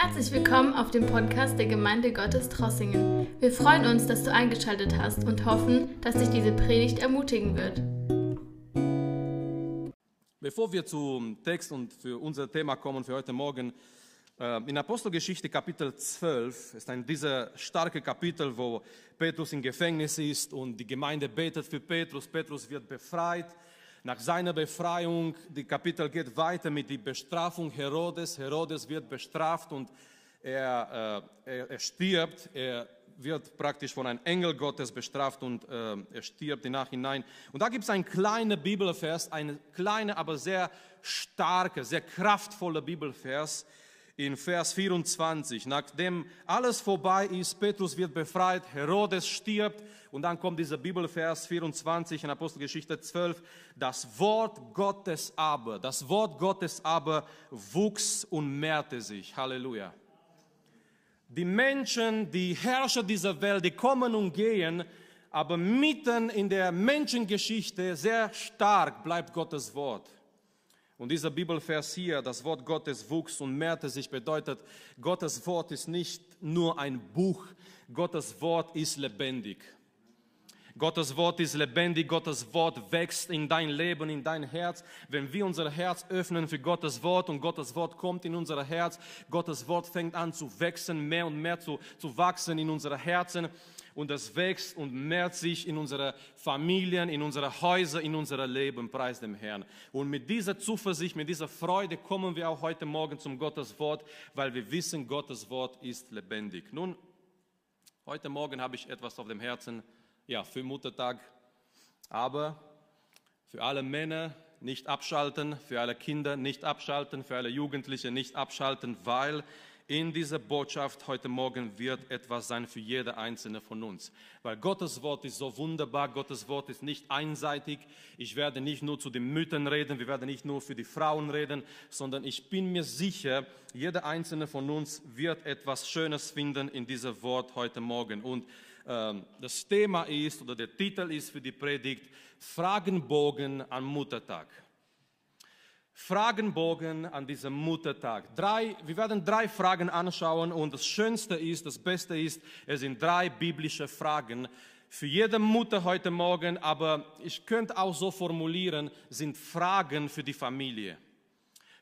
Herzlich willkommen auf dem Podcast der Gemeinde Gottes Trossingen. Wir freuen uns, dass du eingeschaltet hast und hoffen, dass dich diese Predigt ermutigen wird. Bevor wir zum Text und für unser Thema kommen für heute Morgen, äh, in Apostelgeschichte Kapitel 12 ist ein dieser starke Kapitel, wo Petrus im Gefängnis ist und die Gemeinde betet für Petrus. Petrus wird befreit. Nach seiner Befreiung, die Kapitel geht weiter mit der Bestrafung Herodes. Herodes wird bestraft und er, äh, er, er stirbt. Er wird praktisch von einem Engel Gottes bestraft und äh, er stirbt im Nachhinein. Und da gibt es einen kleinen Bibelvers, einen kleinen, aber sehr starker, sehr kraftvoller Bibelvers, in Vers 24. Nachdem alles vorbei ist, Petrus wird befreit, Herodes stirbt und dann kommt dieser Bibelvers 24 in Apostelgeschichte 12. Das Wort Gottes aber, das Wort Gottes aber wuchs und mehrte sich. Halleluja. Die Menschen, die Herrscher dieser Welt, die kommen und gehen, aber mitten in der Menschengeschichte sehr stark bleibt Gottes Wort. Und dieser Bibelvers hier, das Wort Gottes wuchs und mehrte sich, bedeutet, Gottes Wort ist nicht nur ein Buch, Gottes Wort ist lebendig. Gottes Wort ist lebendig, Gottes Wort wächst in dein Leben, in dein Herz. Wenn wir unser Herz öffnen für Gottes Wort und Gottes Wort kommt in unser Herz, Gottes Wort fängt an zu wachsen, mehr und mehr zu, zu wachsen in unsere Herzen und es wächst und mehrt sich in unsere Familien, in unsere Häuser, in unser Leben, preis dem Herrn. Und mit dieser Zuversicht, mit dieser Freude kommen wir auch heute Morgen zum Gottes Wort, weil wir wissen, Gottes Wort ist lebendig. Nun, heute Morgen habe ich etwas auf dem Herzen, ja, für Muttertag, aber für alle Männer nicht abschalten, für alle Kinder nicht abschalten, für alle Jugendliche nicht abschalten, weil in dieser Botschaft heute Morgen wird etwas sein für jede einzelne von uns. Weil Gottes Wort ist so wunderbar, Gottes Wort ist nicht einseitig. Ich werde nicht nur zu den Müttern reden, wir werden nicht nur für die Frauen reden, sondern ich bin mir sicher, jeder einzelne von uns wird etwas Schönes finden in diesem Wort heute Morgen. Und ähm, das Thema ist, oder der Titel ist für die Predigt, Fragenbogen am Muttertag. Fragenbogen an diesem Muttertag. Drei, wir werden drei Fragen anschauen und das Schönste ist, das Beste ist, es sind drei biblische Fragen für jede Mutter heute Morgen, aber ich könnte auch so formulieren, sind Fragen für die Familie.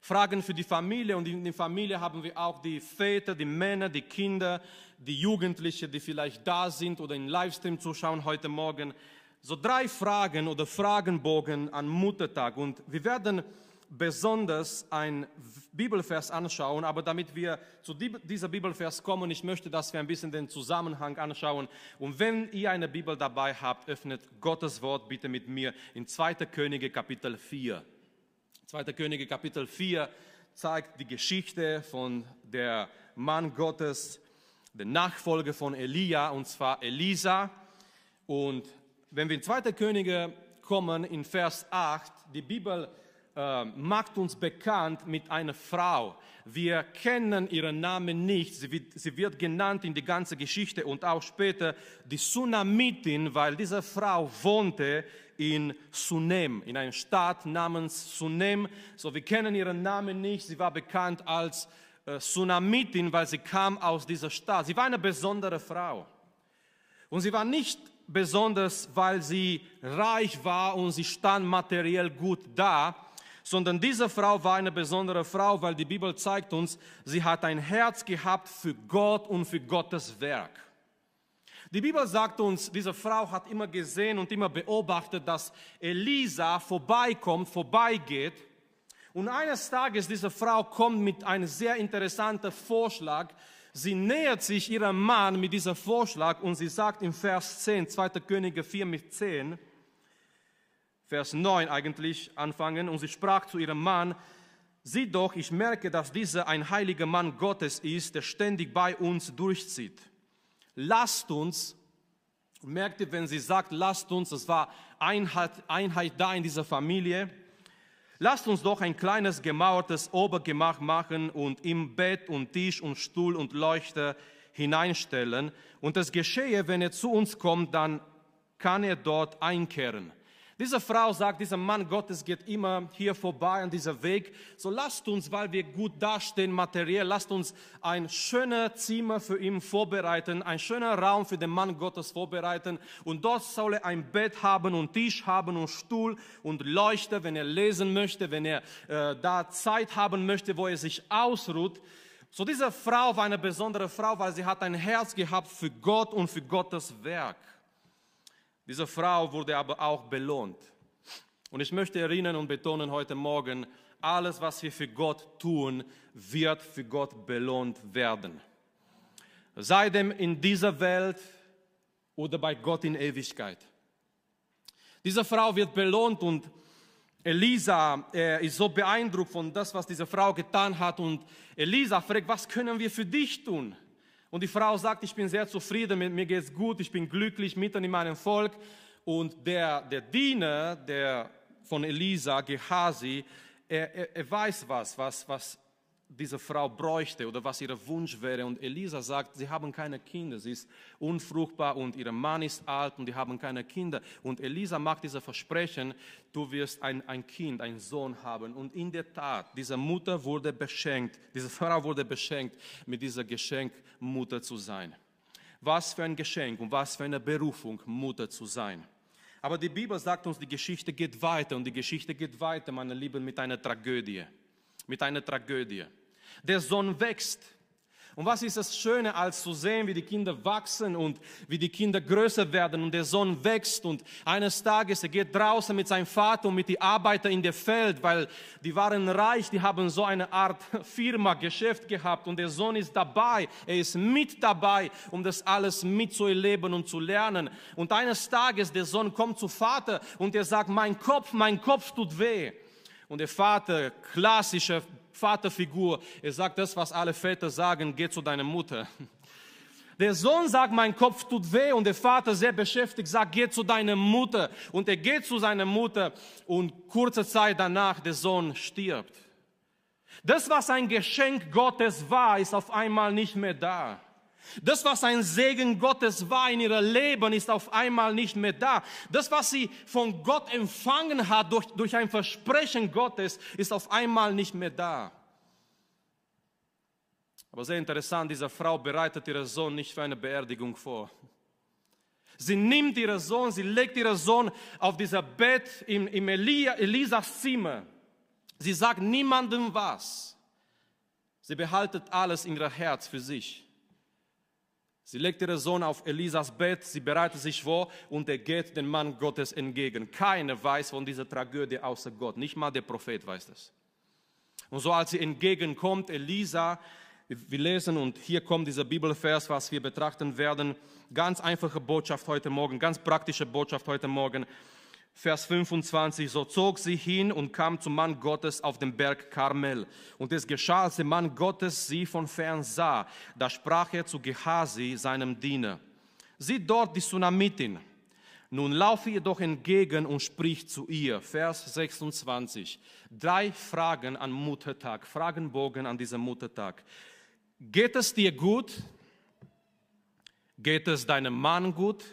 Fragen für die Familie und in der Familie haben wir auch die Väter, die Männer, die Kinder, die Jugendlichen, die vielleicht da sind oder im Livestream zuschauen heute Morgen. So drei Fragen oder Fragenbogen an Muttertag und wir werden besonders ein Bibelvers anschauen, aber damit wir zu dieser Bibelvers kommen, ich möchte, dass wir ein bisschen den Zusammenhang anschauen. Und wenn ihr eine Bibel dabei habt, öffnet Gottes Wort bitte mit mir in 2. Könige Kapitel 4. 2. Könige Kapitel 4 zeigt die Geschichte von der Mann Gottes, der Nachfolger von Elia, und zwar Elisa. Und wenn wir in 2. Könige kommen, in Vers 8, die Bibel äh, macht uns bekannt mit einer Frau. Wir kennen ihren Namen nicht. Sie wird, sie wird genannt in die ganze Geschichte und auch später die Sunamitin, weil diese Frau wohnte in Sunem, in einer Stadt namens Sunem. So, wir kennen ihren Namen nicht. Sie war bekannt als äh, Sunamitin, weil sie kam aus dieser Stadt. Sie war eine besondere Frau. Und sie war nicht besonders, weil sie reich war und sie stand materiell gut da, sondern diese Frau war eine besondere Frau, weil die Bibel zeigt uns, sie hat ein Herz gehabt für Gott und für Gottes Werk. Die Bibel sagt uns, diese Frau hat immer gesehen und immer beobachtet, dass Elisa vorbeikommt, vorbeigeht. Und eines Tages, diese Frau kommt mit einem sehr interessanten Vorschlag. Sie nähert sich ihrem Mann mit diesem Vorschlag und sie sagt im Vers 10, 2. Könige 4 mit 10, Vers 9 eigentlich anfangen. Und sie sprach zu ihrem Mann, sieh doch, ich merke, dass dieser ein heiliger Mann Gottes ist, der ständig bei uns durchzieht. Lasst uns, merkt ihr, wenn sie sagt, lasst uns, es war Einheit, Einheit da in dieser Familie, lasst uns doch ein kleines gemauertes Obergemach machen und im Bett und Tisch und Stuhl und Leuchter hineinstellen. Und es geschehe, wenn er zu uns kommt, dann kann er dort einkehren. Diese Frau sagt, dieser Mann Gottes geht immer hier vorbei an dieser Weg. So lasst uns, weil wir gut dastehen materiell, lasst uns ein schöner Zimmer für ihn vorbereiten, ein schöner Raum für den Mann Gottes vorbereiten. Und dort soll er ein Bett haben und Tisch haben und Stuhl und Leuchte, wenn er lesen möchte, wenn er äh, da Zeit haben möchte, wo er sich ausruht. So diese Frau war eine besondere Frau, weil sie hat ein Herz gehabt für Gott und für Gottes Werk. Diese Frau wurde aber auch belohnt. Und ich möchte erinnern und betonen heute Morgen, alles, was wir für Gott tun, wird für Gott belohnt werden. Sei dem in dieser Welt oder bei Gott in Ewigkeit. Diese Frau wird belohnt und Elisa er ist so beeindruckt von das, was diese Frau getan hat. Und Elisa fragt, was können wir für dich tun? Und die Frau sagt, ich bin sehr zufrieden, mir geht es gut, ich bin glücklich mitten in meinem Volk. Und der, der Diener der, von Elisa, Gehasi, er, er, er weiß was, was, was diese Frau bräuchte oder was ihr Wunsch wäre. Und Elisa sagt, sie haben keine Kinder, sie ist unfruchtbar und ihr Mann ist alt und die haben keine Kinder. Und Elisa macht diese Versprechen, du wirst ein, ein Kind, einen Sohn haben. Und in der Tat, diese Mutter wurde beschenkt, diese Frau wurde beschenkt, mit dieser Geschenk Mutter zu sein. Was für ein Geschenk und was für eine Berufung, Mutter zu sein. Aber die Bibel sagt uns, die Geschichte geht weiter und die Geschichte geht weiter, meine Lieben, mit einer Tragödie mit einer Tragödie. Der Sohn wächst. Und was ist das Schöne, als zu sehen, wie die Kinder wachsen und wie die Kinder größer werden und der Sohn wächst und eines Tages er geht draußen mit seinem Vater und mit den Arbeitern in der Feld, weil die waren reich, die haben so eine Art Firma, Geschäft gehabt und der Sohn ist dabei, er ist mit dabei, um das alles mitzuerleben und zu lernen. Und eines Tages der Sohn kommt zu Vater und er sagt, mein Kopf, mein Kopf tut weh. Und der Vater, klassische Vaterfigur, er sagt das, was alle Väter sagen, geh zu deiner Mutter. Der Sohn sagt, mein Kopf tut weh und der Vater sehr beschäftigt sagt, geh zu deiner Mutter. Und er geht zu seiner Mutter und kurze Zeit danach der Sohn stirbt. Das, was ein Geschenk Gottes war, ist auf einmal nicht mehr da. Das, was ein Segen Gottes war in ihrem Leben, ist auf einmal nicht mehr da. Das, was sie von Gott empfangen hat durch, durch ein Versprechen Gottes, ist auf einmal nicht mehr da. Aber sehr interessant, diese Frau bereitet ihren Sohn nicht für eine Beerdigung vor. Sie nimmt ihren Sohn, sie legt ihren Sohn auf dieser Bett im, im Elia, Elisas Zimmer. Sie sagt niemandem was. Sie behaltet alles in ihr Herz für sich. Sie legt ihren Sohn auf Elisas Bett, sie bereitet sich vor und er geht dem Mann Gottes entgegen. Keiner weiß von dieser Tragödie außer Gott, nicht mal der Prophet weiß das. Und so als sie entgegenkommt, Elisa, wir lesen und hier kommt dieser Bibelvers, was wir betrachten werden. Ganz einfache Botschaft heute Morgen, ganz praktische Botschaft heute Morgen. Vers 25, so zog sie hin und kam zum Mann Gottes auf dem Berg Karmel. Und es geschah, als der Mann Gottes sie von fern sah, da sprach er zu Gehasi, seinem Diener, sieh dort die Tsunamitin. Nun laufe ihr doch entgegen und sprich zu ihr. Vers 26. Drei Fragen an Muttertag, Fragenbogen an diesem Muttertag. Geht es dir gut? Geht es deinem Mann gut?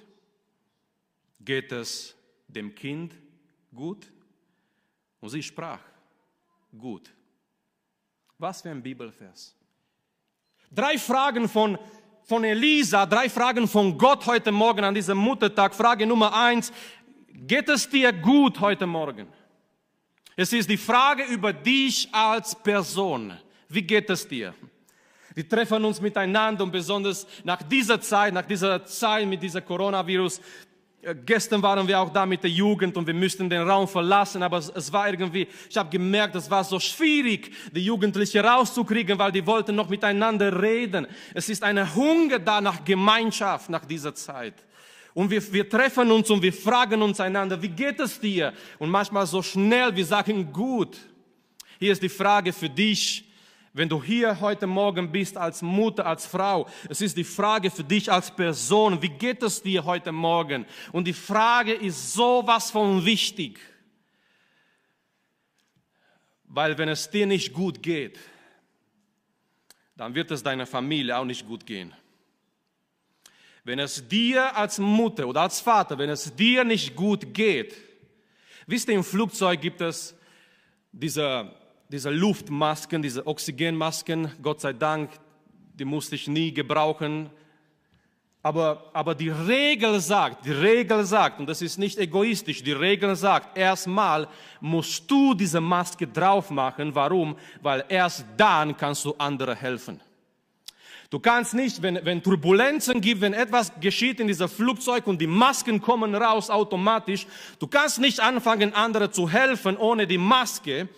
Geht es dem Kind gut? Und sie sprach, gut. Was für ein Bibelvers. Drei Fragen von, von Elisa, drei Fragen von Gott heute Morgen an diesem Muttertag. Frage Nummer eins, geht es dir gut heute Morgen? Es ist die Frage über dich als Person. Wie geht es dir? Wir treffen uns miteinander und besonders nach dieser Zeit, nach dieser Zeit mit dieser Coronavirus, gestern waren wir auch da mit der Jugend und wir müssten den Raum verlassen, aber es, es war irgendwie, ich habe gemerkt, es war so schwierig, die Jugendlichen rauszukriegen, weil die wollten noch miteinander reden. Es ist eine Hunger da nach Gemeinschaft nach dieser Zeit. Und wir, wir treffen uns und wir fragen uns einander, wie geht es dir? Und manchmal so schnell, wir sagen gut. Hier ist die Frage für dich, wenn du hier heute Morgen bist als Mutter, als Frau, es ist die Frage für dich als Person, wie geht es dir heute Morgen? Und die Frage ist sowas von wichtig. Weil wenn es dir nicht gut geht, dann wird es deiner Familie auch nicht gut gehen. Wenn es dir als Mutter oder als Vater, wenn es dir nicht gut geht, Wisst ihr, im Flugzeug gibt es diese, diese Luftmasken, diese Oxygenmasken, Gott sei Dank, die musste ich nie gebrauchen. Aber, aber die Regel sagt, die Regel sagt, und das ist nicht egoistisch, die Regel sagt, erstmal musst du diese Maske drauf machen. Warum? Weil erst dann kannst du andere helfen. Du kannst nicht, wenn, wenn Turbulenzen gibt, wenn etwas geschieht in dieser Flugzeug und die Masken kommen raus automatisch, du kannst nicht anfangen, andere zu helfen ohne die Maske.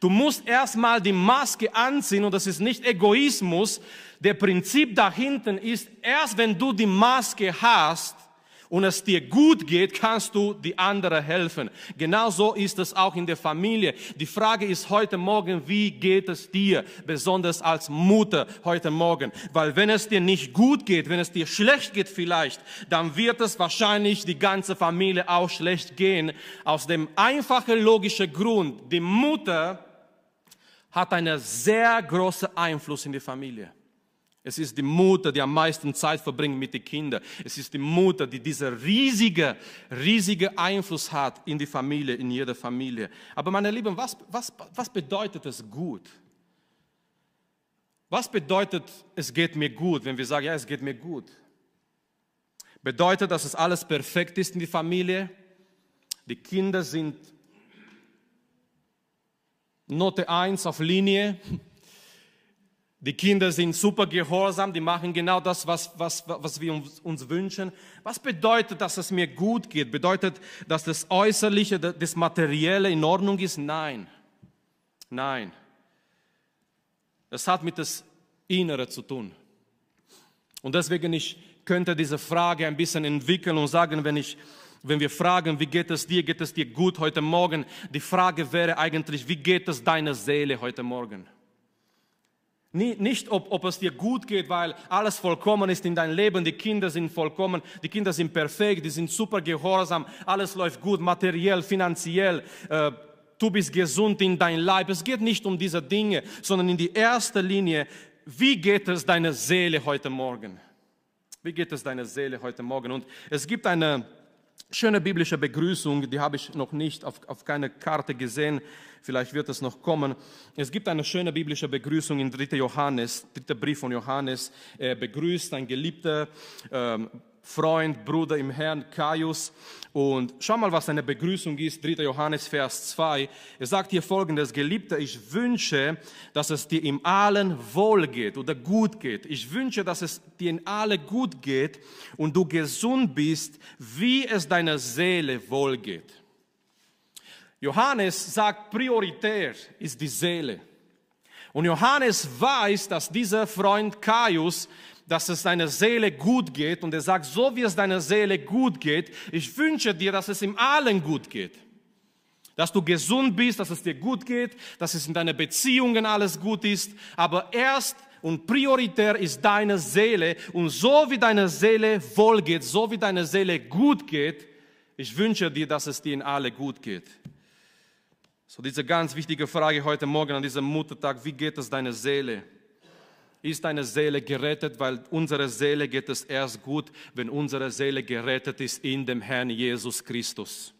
Du musst erstmal die Maske anziehen und das ist nicht Egoismus. Der Prinzip dahinten ist, erst wenn du die Maske hast, und es dir gut geht, kannst du die andere helfen. Genauso ist es auch in der Familie. Die Frage ist heute Morgen, wie geht es dir, besonders als Mutter heute Morgen? Weil wenn es dir nicht gut geht, wenn es dir schlecht geht vielleicht, dann wird es wahrscheinlich die ganze Familie auch schlecht gehen. Aus dem einfachen logischen Grund, die Mutter hat einen sehr großen Einfluss in die Familie. Es ist die Mutter, die am meisten Zeit verbringt mit den Kindern. Es ist die Mutter, die dieser riesige, riesige Einfluss hat in die Familie, in jeder Familie. Aber meine Lieben, was, was, was bedeutet es gut? Was bedeutet, es geht mir gut, wenn wir sagen, ja, es geht mir gut? Bedeutet, dass es alles perfekt ist in die Familie? Die Kinder sind Note 1 auf Linie? Die Kinder sind super gehorsam, die machen genau das, was, was, was wir uns, uns wünschen. Was bedeutet, dass es mir gut geht? Bedeutet, dass das Äußerliche, das Materielle in Ordnung ist? Nein. Nein. Es hat mit das Innere zu tun. Und deswegen ich könnte diese Frage ein bisschen entwickeln und sagen, wenn ich wenn wir fragen, wie geht es dir, geht es dir gut heute Morgen? Die Frage wäre eigentlich, wie geht es deiner Seele heute Morgen? Nicht, ob, ob es dir gut geht, weil alles vollkommen ist in deinem Leben, die Kinder sind vollkommen, die Kinder sind perfekt, die sind super gehorsam, alles läuft gut, materiell, finanziell, äh, du bist gesund in deinem Leib. Es geht nicht um diese Dinge, sondern in die erste Linie, wie geht es deiner Seele heute Morgen? Wie geht es deiner Seele heute Morgen? Und es gibt eine schöne biblische Begrüßung, die habe ich noch nicht auf, auf keine Karte gesehen vielleicht wird es noch kommen. Es gibt eine schöne biblische Begrüßung in 3. Johannes, dritter Brief von Johannes. Er begrüßt ein geliebter ähm, Freund, Bruder im Herrn, Kaius. Und schau mal, was seine Begrüßung ist, 3. Johannes, Vers 2. Er sagt hier folgendes, Geliebter, ich wünsche, dass es dir im Allen wohl geht oder gut geht. Ich wünsche, dass es dir in alle gut geht und du gesund bist, wie es deiner Seele wohl geht. Johannes sagt, prioritär ist die Seele. Und Johannes weiß, dass dieser Freund Caius, dass es deiner Seele gut geht. Und er sagt, so wie es deiner Seele gut geht, ich wünsche dir, dass es im Allen gut geht. Dass du gesund bist, dass es dir gut geht, dass es in deinen Beziehungen alles gut ist. Aber erst und prioritär ist deine Seele. Und so wie deine Seele wohl geht, so wie deine Seele gut geht, ich wünsche dir, dass es dir in alle gut geht. So diese ganz wichtige Frage heute Morgen an diesem Muttertag, wie geht es deiner Seele? Ist deine Seele gerettet? Weil unsere Seele geht es erst gut, wenn unsere Seele gerettet ist in dem Herrn Jesus Christus.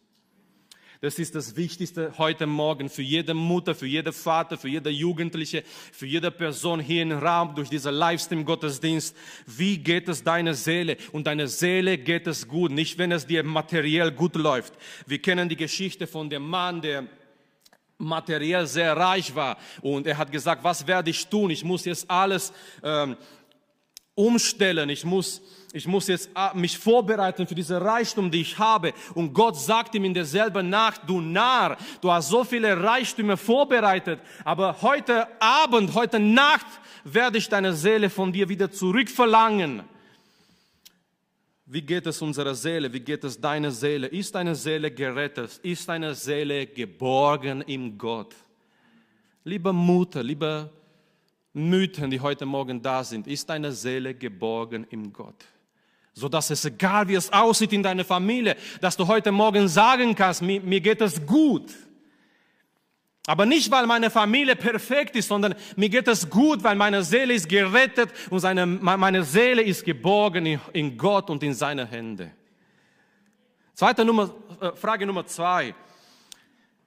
Das ist das Wichtigste heute Morgen für jede Mutter, für jede Vater, für jede Jugendliche, für jede Person hier im Raum durch diese Livestream-Gottesdienst. Wie geht es deiner Seele? Und deiner Seele geht es gut, nicht wenn es dir materiell gut läuft. Wir kennen die Geschichte von dem Mann, der materiell sehr reich war. Und er hat gesagt, was werde ich tun? Ich muss jetzt alles ähm, umstellen. Ich muss, ich muss jetzt äh, mich vorbereiten für diese Reichtum, die ich habe. Und Gott sagt ihm in derselben Nacht, du Narr, du hast so viele Reichtümer vorbereitet, aber heute Abend, heute Nacht werde ich deine Seele von dir wieder zurückverlangen. Wie geht es unserer Seele? Wie geht es deiner Seele? Ist deine Seele gerettet? Ist deine Seele geborgen im Gott? Liebe Mutter, liebe Mütter, die heute Morgen da sind, ist deine Seele geborgen im Gott? So dass es egal wie es aussieht in deiner Familie, dass du heute Morgen sagen kannst, mir, mir geht es gut. Aber nicht, weil meine Familie perfekt ist, sondern mir geht es gut, weil meine Seele ist gerettet und seine, meine Seele ist geborgen in Gott und in seine Hände. Zweite Nummer, äh, Frage Nummer zwei.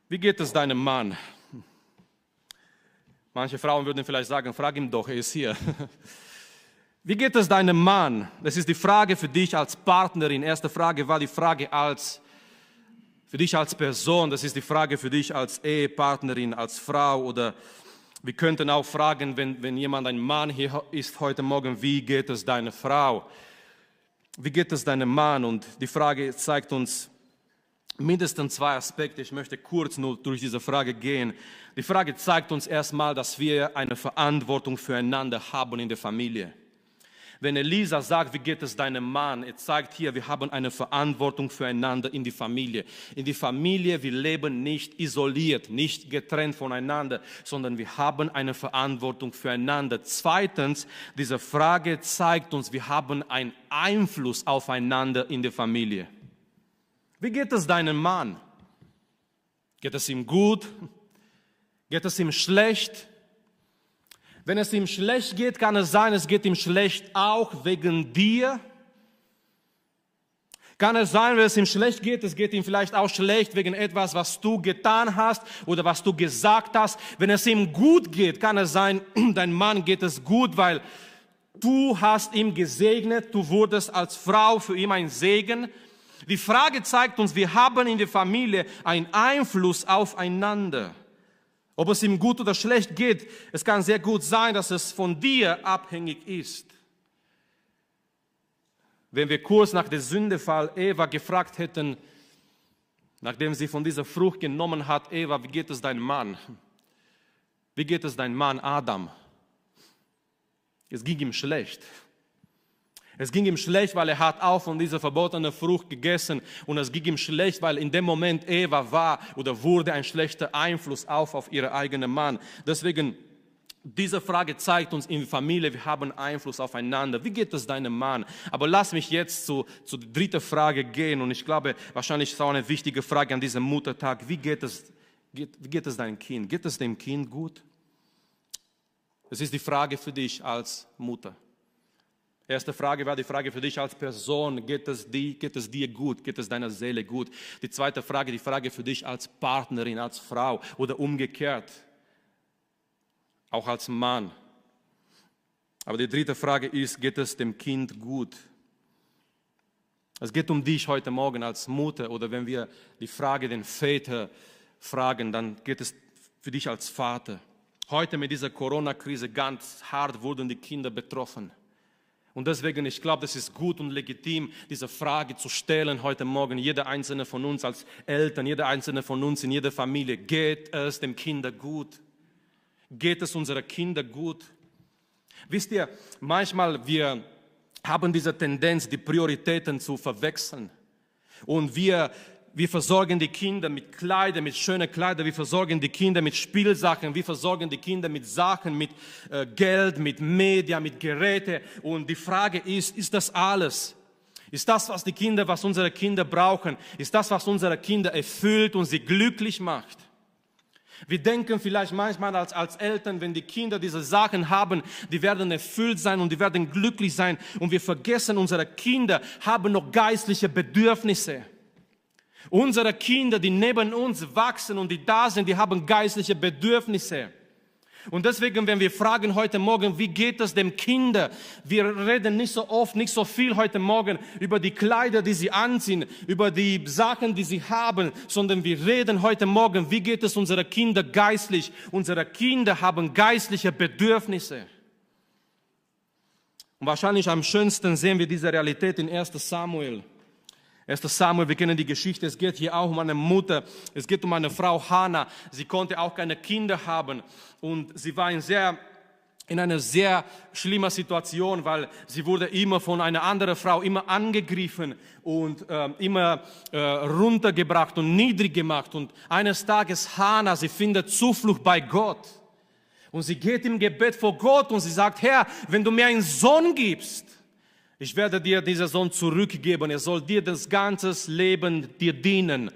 Wie geht es deinem Mann? Manche Frauen würden vielleicht sagen, frag ihn doch, er ist hier. Wie geht es deinem Mann? Das ist die Frage für dich als Partnerin. Erste Frage war die Frage als für dich als Person. Das ist die Frage für dich als Ehepartnerin, als Frau oder wir könnten auch fragen, wenn, wenn jemand ein Mann hier ist heute Morgen, wie geht es deiner Frau? Wie geht es deinem Mann? Und die Frage zeigt uns mindestens zwei Aspekte. Ich möchte kurz nur durch diese Frage gehen. Die Frage zeigt uns erstmal, dass wir eine Verantwortung füreinander haben in der Familie. Wenn Elisa sagt, wie geht es deinem Mann, er zeigt hier, wir haben eine Verantwortung füreinander in die Familie. In die Familie, wir leben nicht isoliert, nicht getrennt voneinander, sondern wir haben eine Verantwortung füreinander. Zweitens, diese Frage zeigt uns, wir haben einen Einfluss aufeinander in der Familie. Wie geht es deinem Mann? Geht es ihm gut? Geht es ihm schlecht? Wenn es ihm schlecht geht, kann es sein, es geht ihm schlecht auch wegen dir. Kann es sein, wenn es ihm schlecht geht, es geht ihm vielleicht auch schlecht wegen etwas, was du getan hast oder was du gesagt hast. Wenn es ihm gut geht, kann es sein, dein Mann geht es gut, weil du hast ihm gesegnet, du wurdest als Frau für ihn ein Segen. Die Frage zeigt uns, wir haben in der Familie einen Einfluss aufeinander. Ob es ihm gut oder schlecht geht, es kann sehr gut sein, dass es von dir abhängig ist. Wenn wir kurz nach dem Sündefall Eva gefragt hätten, nachdem sie von dieser Frucht genommen hat, Eva, wie geht es deinem Mann? Wie geht es deinem Mann Adam? Es ging ihm schlecht. Es ging ihm schlecht, weil er hat auch von dieser verbotenen Frucht gegessen und es ging ihm schlecht, weil in dem Moment Eva war oder wurde ein schlechter Einfluss auf, auf ihren eigenen Mann. Deswegen, diese Frage zeigt uns in Familie, wir haben Einfluss aufeinander. Wie geht es deinem Mann? Aber lass mich jetzt zu, zu dritten Frage gehen und ich glaube, wahrscheinlich ist auch eine wichtige Frage an diesem Muttertag. Wie geht es, geht, wie geht es deinem Kind? Geht es dem Kind gut? Das ist die Frage für dich als Mutter. Erste Frage war die Frage für dich als Person, geht es, dir, geht es dir gut, geht es deiner Seele gut? Die zweite Frage, die Frage für dich als Partnerin, als Frau oder umgekehrt, auch als Mann. Aber die dritte Frage ist, geht es dem Kind gut? Es geht um dich heute Morgen als Mutter oder wenn wir die Frage den Väter fragen, dann geht es für dich als Vater. Heute mit dieser Corona-Krise ganz hart wurden die Kinder betroffen. Und deswegen, ich glaube, das ist gut und legitim, diese Frage zu stellen heute Morgen, jeder einzelne von uns als Eltern, jeder einzelne von uns in jeder Familie, geht es dem Kinder gut? Geht es unseren Kindern gut? Wisst ihr, manchmal wir haben diese Tendenz, die Prioritäten zu verwechseln. Und wir wir versorgen die Kinder mit Kleidern, mit schönen Kleidern, wir versorgen die Kinder mit Spielsachen, wir versorgen die Kinder mit Sachen, mit äh, Geld, mit Media, mit Geräte. Und die Frage ist, ist das alles? Ist das, was die Kinder, was unsere Kinder brauchen? Ist das, was unsere Kinder erfüllt und sie glücklich macht? Wir denken vielleicht manchmal als, als Eltern, wenn die Kinder diese Sachen haben, die werden erfüllt sein und die werden glücklich sein. Und wir vergessen, unsere Kinder haben noch geistliche Bedürfnisse. Unsere Kinder, die neben uns wachsen und die da sind, die haben geistliche Bedürfnisse. Und deswegen, wenn wir fragen heute Morgen, wie geht es dem Kinder? Wir reden nicht so oft, nicht so viel heute Morgen über die Kleider, die sie anziehen, über die Sachen, die sie haben, sondern wir reden heute Morgen, wie geht es unsere Kinder geistlich? Unsere Kinder haben geistliche Bedürfnisse. Und wahrscheinlich am schönsten sehen wir diese Realität in 1 Samuel. 1. Samuel, wir kennen die Geschichte, es geht hier auch um eine Mutter, es geht um eine Frau Hannah, sie konnte auch keine Kinder haben und sie war in sehr in einer sehr schlimmer Situation, weil sie wurde immer von einer anderen Frau immer angegriffen und äh, immer äh, runtergebracht und niedrig gemacht. Und eines Tages Hannah, sie findet Zuflucht bei Gott. Und sie geht im Gebet vor Gott und sie sagt, Herr, wenn du mir einen Sohn gibst, ich werde dir diesen Sohn zurückgeben. Er soll dir das ganze Leben dir dienen.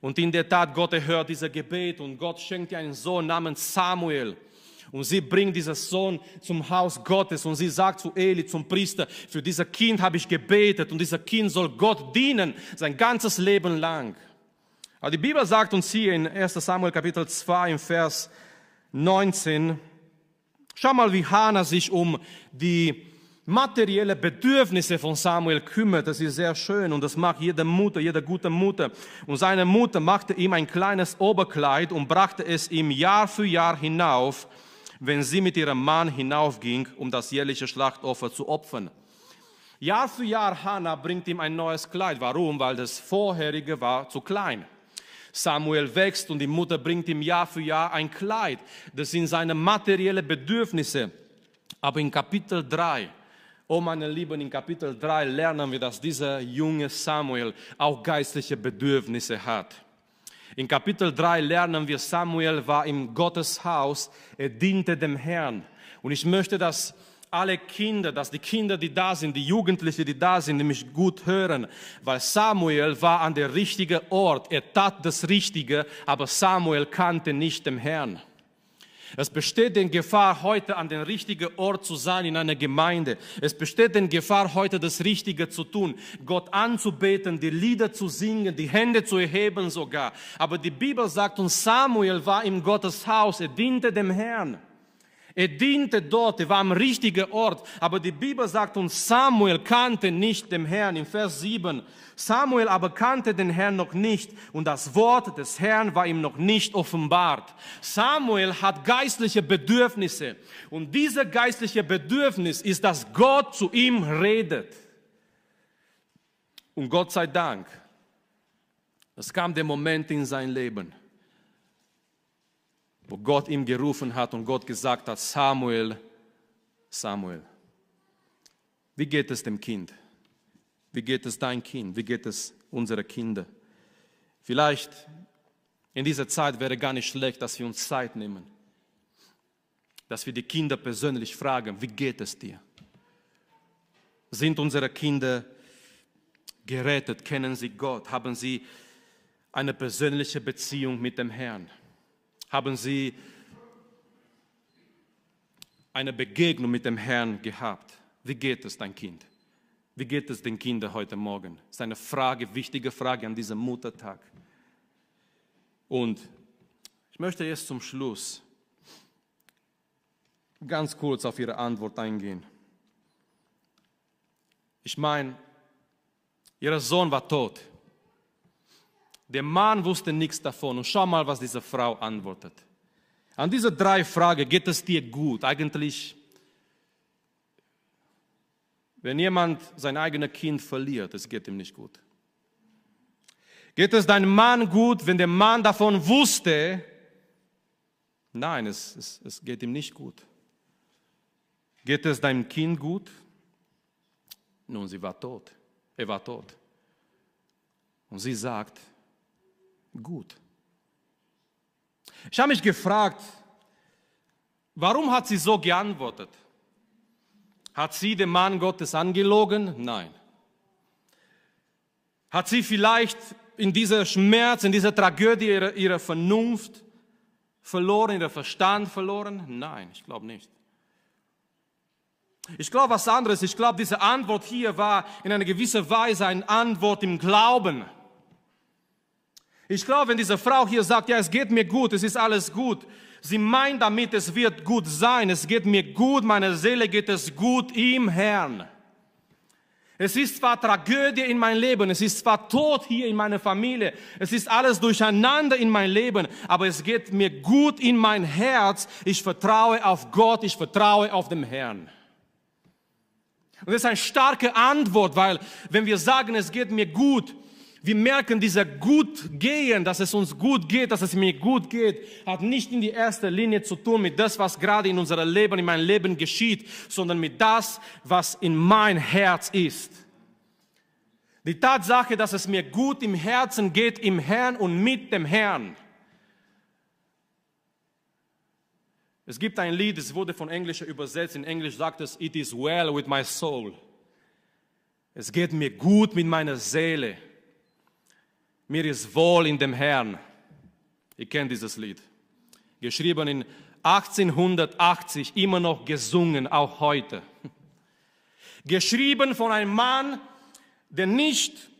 Und in der Tat, Gott erhört dieser Gebet und Gott schenkt ihr einen Sohn namens Samuel. Und sie bringt diesen Sohn zum Haus Gottes und sie sagt zu Eli, zum Priester, für dieses Kind habe ich gebetet und dieser Kind soll Gott dienen sein ganzes Leben lang. Aber die Bibel sagt uns hier in 1 Samuel Kapitel 2 im Vers 19, schau mal, wie Hannah sich um die materielle Bedürfnisse von Samuel kümmert. Das ist sehr schön und das macht jede Mutter, jede gute Mutter. Und seine Mutter machte ihm ein kleines Oberkleid und brachte es ihm Jahr für Jahr hinauf, wenn sie mit ihrem Mann hinaufging, um das jährliche Schlachtopfer zu opfern. Jahr für Jahr Hannah bringt ihm ein neues Kleid. Warum? Weil das vorherige war zu klein. Samuel wächst und die Mutter bringt ihm Jahr für Jahr ein Kleid. Das sind seine materiellen Bedürfnisse. Aber in Kapitel 3, oh meine Lieben, in Kapitel 3 lernen wir, dass dieser junge Samuel auch geistliche Bedürfnisse hat. In Kapitel 3 lernen wir, Samuel war im Gotteshaus, er diente dem Herrn. Und ich möchte, dass alle Kinder, dass die Kinder, die da sind, die Jugendlichen, die da sind, nämlich gut hören, weil Samuel war an der richtigen Ort, er tat das Richtige, aber Samuel kannte nicht den Herrn. Es besteht die Gefahr, heute an den richtigen Ort zu sein in einer Gemeinde. Es besteht die Gefahr, heute das Richtige zu tun, Gott anzubeten, die Lieder zu singen, die Hände zu erheben sogar. Aber die Bibel sagt uns, Samuel war im Gottes Haus, er diente dem Herrn. Er diente dort, er war am richtigen Ort. Aber die Bibel sagt uns, Samuel kannte nicht den Herrn. In Vers 7. Samuel aber kannte den Herrn noch nicht und das Wort des Herrn war ihm noch nicht offenbart. Samuel hat geistliche Bedürfnisse und diese geistliche Bedürfnis ist, dass Gott zu ihm redet. Und Gott sei Dank, es kam der Moment in sein Leben, wo Gott ihm gerufen hat und Gott gesagt hat, Samuel, Samuel, wie geht es dem Kind? Wie geht es dein Kind? Wie geht es unsere Kinder? Vielleicht in dieser Zeit wäre gar nicht schlecht, dass wir uns Zeit nehmen, dass wir die Kinder persönlich fragen, wie geht es dir? Sind unsere Kinder gerettet? Kennen sie Gott? Haben sie eine persönliche Beziehung mit dem Herrn? Haben sie eine Begegnung mit dem Herrn gehabt. Wie geht es dein Kind? Wie geht es den Kindern heute Morgen? Das ist eine Frage, wichtige Frage an diesem Muttertag. Und ich möchte jetzt zum Schluss ganz kurz auf Ihre Antwort eingehen. Ich meine, Ihr Sohn war tot. Der Mann wusste nichts davon. Und schau mal, was diese Frau antwortet. An diese drei Fragen, geht es dir gut? Eigentlich, wenn jemand sein eigenes Kind verliert, es geht ihm nicht gut. Geht es deinem Mann gut, wenn der Mann davon wusste? Nein, es, es, es geht ihm nicht gut. Geht es deinem Kind gut? Nun, sie war tot. Er war tot. Und sie sagt, gut. Ich habe mich gefragt, warum hat sie so geantwortet? Hat sie den Mann Gottes angelogen? Nein. Hat sie vielleicht in dieser Schmerz, in dieser Tragödie ihre, ihre Vernunft verloren, ihren Verstand verloren? Nein, ich glaube nicht. Ich glaube was anderes. Ich glaube, diese Antwort hier war in einer gewissen Weise eine Antwort im Glauben. Ich glaube, wenn diese Frau hier sagt, ja, es geht mir gut, es ist alles gut, sie meint damit, es wird gut sein, es geht mir gut, meiner Seele geht es gut im Herrn. Es ist zwar Tragödie in mein Leben, es ist zwar Tod hier in meiner Familie, es ist alles durcheinander in mein Leben, aber es geht mir gut in mein Herz. Ich vertraue auf Gott, ich vertraue auf den Herrn. Und das ist eine starke Antwort, weil wenn wir sagen, es geht mir gut, wir merken, dieser gut gehen, dass es uns gut geht, dass es mir gut geht, hat nicht in die erste Linie zu tun mit das, was gerade in unserem Leben, in meinem Leben geschieht, sondern mit das, was in mein Herz ist. Die Tatsache, dass es mir gut im Herzen geht, im Herrn und mit dem Herrn. Es gibt ein Lied, es wurde von Englisch übersetzt. In Englisch sagt es, It is well with my soul. Es geht mir gut mit meiner Seele. Mir ist wohl in dem Herrn. Ihr kennt dieses Lied. Geschrieben in 1880, immer noch gesungen, auch heute. Geschrieben von einem Mann, der nicht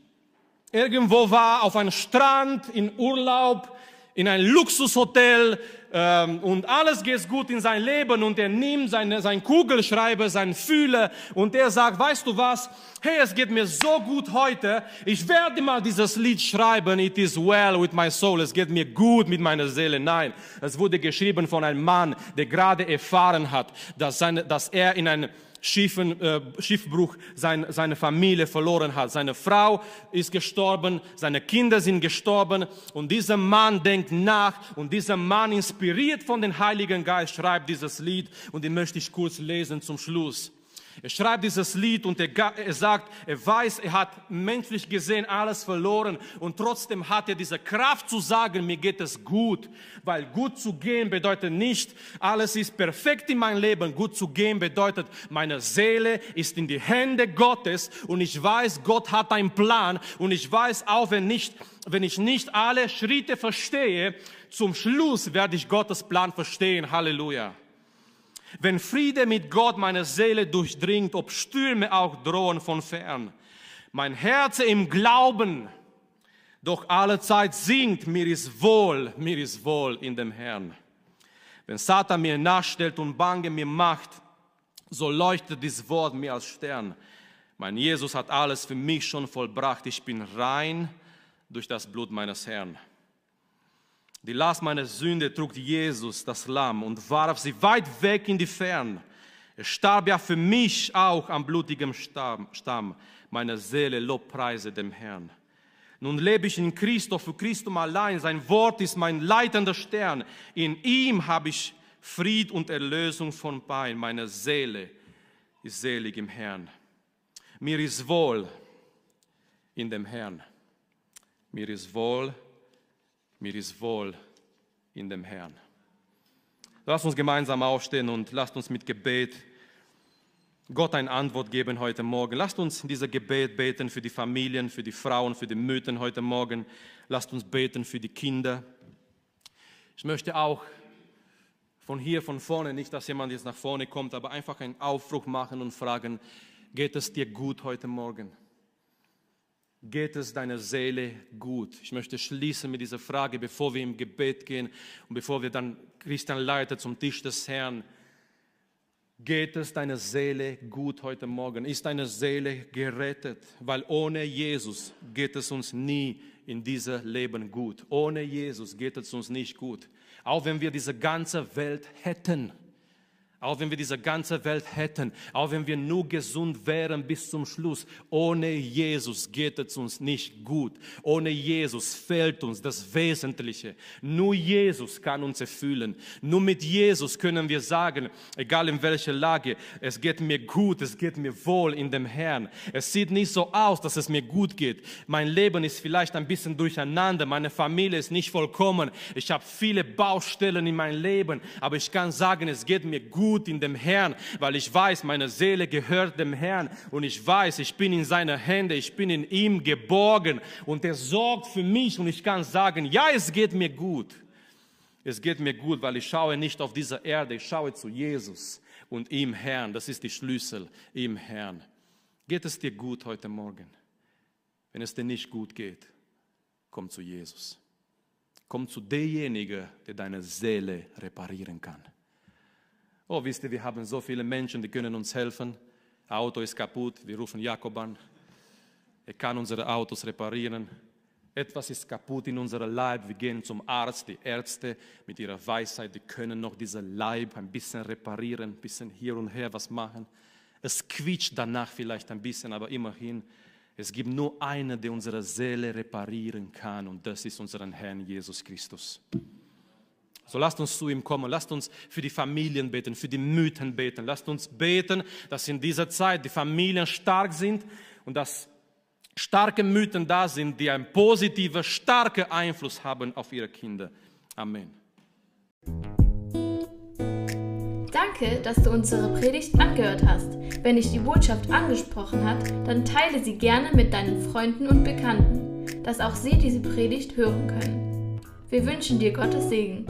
irgendwo war, auf einem Strand, in Urlaub, in ein Luxushotel ähm, und alles geht gut in sein Leben und er nimmt seine, sein Kugelschreiber, seinen Fühler und er sagt, weißt du was, hey, es geht mir so gut heute, ich werde mal dieses Lied schreiben, it is well with my soul, es geht mir gut mit meiner Seele. Nein, es wurde geschrieben von einem Mann, der gerade erfahren hat, dass, seine, dass er in ein Schiffen, äh, Schiffbruch sein, seine Familie verloren hat. Seine Frau ist gestorben, seine Kinder sind gestorben und dieser Mann denkt nach und dieser Mann inspiriert von dem Heiligen Geist schreibt dieses Lied und den möchte ich kurz lesen zum Schluss. Er schreibt dieses Lied und er, er, sagt, er weiß, er hat menschlich gesehen alles verloren und trotzdem hat er diese Kraft zu sagen, mir geht es gut. Weil gut zu gehen bedeutet nicht, alles ist perfekt in meinem Leben. Gut zu gehen bedeutet, meine Seele ist in die Hände Gottes und ich weiß, Gott hat einen Plan und ich weiß auch, wenn, nicht, wenn ich nicht alle Schritte verstehe, zum Schluss werde ich Gottes Plan verstehen. Halleluja. Wenn Friede mit Gott meine Seele durchdringt, ob Stürme auch drohen von fern. Mein Herz im Glauben, doch alle Zeit singt, mir ist wohl, mir ist wohl in dem Herrn. Wenn Satan mir nachstellt und Bange mir macht, so leuchtet dieses Wort mir als Stern. Mein Jesus hat alles für mich schon vollbracht. Ich bin rein durch das Blut meines Herrn. Die Last meiner Sünde trug Jesus, das Lamm, und warf sie weit weg in die Fern. Er starb ja für mich auch am blutigen Stamm. Meine Seele lobpreise dem Herrn. Nun lebe ich in Christus, für Christum allein. Sein Wort ist mein leitender Stern. In ihm habe ich Fried und Erlösung von Pein. Meine Seele ist selig im Herrn. Mir ist wohl in dem Herrn. Mir ist wohl mir ist wohl in dem Herrn. Lasst uns gemeinsam aufstehen und lasst uns mit Gebet Gott eine Antwort geben heute Morgen. Lasst uns in dieser Gebet beten für die Familien, für die Frauen, für die Mütter heute Morgen. Lasst uns beten für die Kinder. Ich möchte auch von hier, von vorne, nicht, dass jemand jetzt nach vorne kommt, aber einfach einen Aufruf machen und fragen, geht es dir gut heute Morgen? Geht es deiner Seele gut? Ich möchte schließen mit dieser Frage, bevor wir im Gebet gehen und bevor wir dann Christian leiten zum Tisch des Herrn. Geht es deiner Seele gut heute Morgen? Ist deine Seele gerettet? Weil ohne Jesus geht es uns nie in diesem Leben gut. Ohne Jesus geht es uns nicht gut. Auch wenn wir diese ganze Welt hätten auch wenn wir diese ganze Welt hätten, auch wenn wir nur gesund wären bis zum Schluss, ohne Jesus geht es uns nicht gut. Ohne Jesus fehlt uns das Wesentliche. Nur Jesus kann uns erfüllen. Nur mit Jesus können wir sagen, egal in welcher Lage, es geht mir gut, es geht mir wohl in dem Herrn. Es sieht nicht so aus, dass es mir gut geht. Mein Leben ist vielleicht ein bisschen durcheinander, meine Familie ist nicht vollkommen. Ich habe viele Baustellen in meinem Leben, aber ich kann sagen, es geht mir gut gut in dem Herrn, weil ich weiß, meine Seele gehört dem Herrn und ich weiß, ich bin in seiner Hände, ich bin in ihm geborgen und er sorgt für mich und ich kann sagen, ja, es geht mir gut. Es geht mir gut, weil ich schaue nicht auf diese Erde, ich schaue zu Jesus und ihm Herrn. Das ist die Schlüssel, ihm Herrn. Geht es dir gut heute Morgen? Wenn es dir nicht gut geht, komm zu Jesus. Komm zu demjenigen, der deine Seele reparieren kann. Oh, wisst ihr, wir haben so viele Menschen, die können uns helfen. Auto ist kaputt, wir rufen Jakob an. Er kann unsere Autos reparieren. Etwas ist kaputt in unserem Leib. Wir gehen zum Arzt. Die Ärzte mit ihrer Weisheit, die können noch diesen Leib ein bisschen reparieren, ein bisschen hier und her was machen. Es quietscht danach vielleicht ein bisschen, aber immerhin, es gibt nur einen, der unsere Seele reparieren kann und das ist unseren Herrn Jesus Christus. So lasst uns zu ihm kommen, lasst uns für die Familien beten, für die Mythen beten, lasst uns beten, dass in dieser Zeit die Familien stark sind und dass starke Mythen da sind, die einen positiven, starken Einfluss haben auf ihre Kinder. Amen. Danke, dass du unsere Predigt angehört hast. Wenn dich die Botschaft angesprochen hat, dann teile sie gerne mit deinen Freunden und Bekannten, dass auch sie diese Predigt hören können. Wir wünschen dir Gottes Segen.